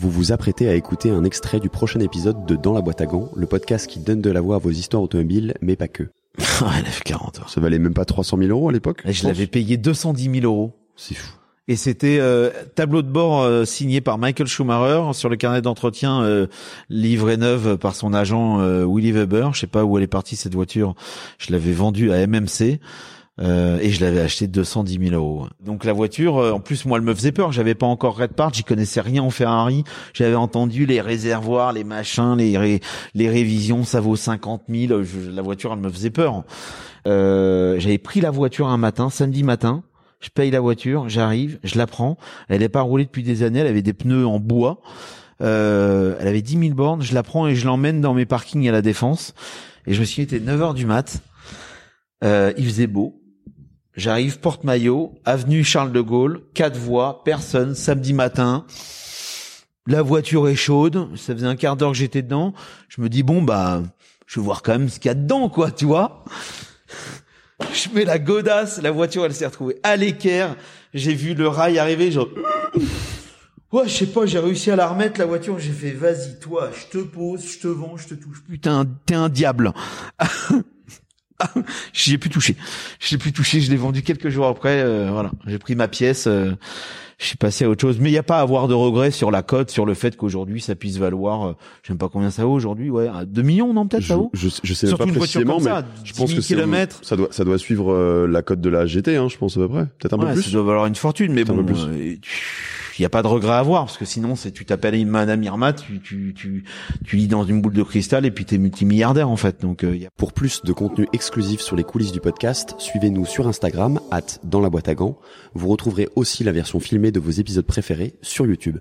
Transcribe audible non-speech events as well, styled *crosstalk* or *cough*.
Vous vous apprêtez à écouter un extrait du prochain épisode de Dans la boîte à gants, le podcast qui donne de la voix à vos histoires automobiles, mais pas que. elle a fait 40 heures. Ça valait même pas 300 000 euros à l'époque Et je l'avais payé 210 000 euros. C'est fou. Et c'était euh, tableau de bord euh, signé par Michael Schumacher sur le carnet d'entretien euh, livré neuve par son agent euh, Willy Weber. Je sais pas où elle est partie cette voiture. Je l'avais vendue à MMC. Euh, et je l'avais acheté 210 000 euros. Donc la voiture, euh, en plus moi, elle me faisait peur. J'avais pas encore Red Part, j'y connaissais rien en Ferrari. J'avais entendu les réservoirs, les machins, les ré- les révisions, ça vaut 50 000. Je- la voiture, elle me faisait peur. Euh, J'avais pris la voiture un matin, samedi matin. Je paye la voiture, j'arrive, je la prends. Elle n'est pas roulée depuis des années, elle avait des pneus en bois. Euh, elle avait 10 000 bornes, je la prends et je l'emmène dans mes parkings à la Défense. Et je me suis dit, il était 9 heures du mat. Euh, il faisait beau. J'arrive, porte-maillot, avenue Charles de Gaulle, quatre voies, personne, samedi matin. La voiture est chaude, ça faisait un quart d'heure que j'étais dedans. Je me dis, bon, bah, je vais voir quand même ce qu'il y a dedans, quoi, tu vois. Je mets la godasse, la voiture, elle s'est retrouvée à l'équerre. J'ai vu le rail arriver, genre... *laughs* Ouais, je sais pas, j'ai réussi à la remettre, la voiture. J'ai fait, vas-y, toi, je te pose, je te vends, je te touche. Putain, t'es un diable. *laughs* J'ai plus touché. Je l'ai plus touché. Je l'ai vendu quelques jours après. euh, voilà, j'ai pris ma pièce. euh, je suis passé à autre chose. Mais il n'y a pas à avoir de regrets sur la cote, sur le fait qu'aujourd'hui ça puisse valoir. Euh, je sais pas combien ça vaut aujourd'hui. Ouais, à 2 millions, non peut-être ça vaut. je, je sais même Surtout pas une voiture précisément, comme mais ça, je 10 pense 000 que c'est kilomètres. ça doit ça doit suivre euh, la cote de la GT, hein, je pense à peu près, peut-être un peu Ouais, plus. ça doit valoir une fortune, mais Un bon, peu plus. Il n'y a pas de regret à avoir parce que sinon, c'est tu t'appelles Madame Irma, tu tu tu tu lis dans une boule de cristal et puis t'es multimilliardaire en fait. Donc euh, y a Pour plus de contenu exclusif sur les coulisses du podcast, suivez-nous sur Instagram, at dans la boîte à gants. Vous retrouverez aussi la version filmée de vos épisodes préférés sur YouTube.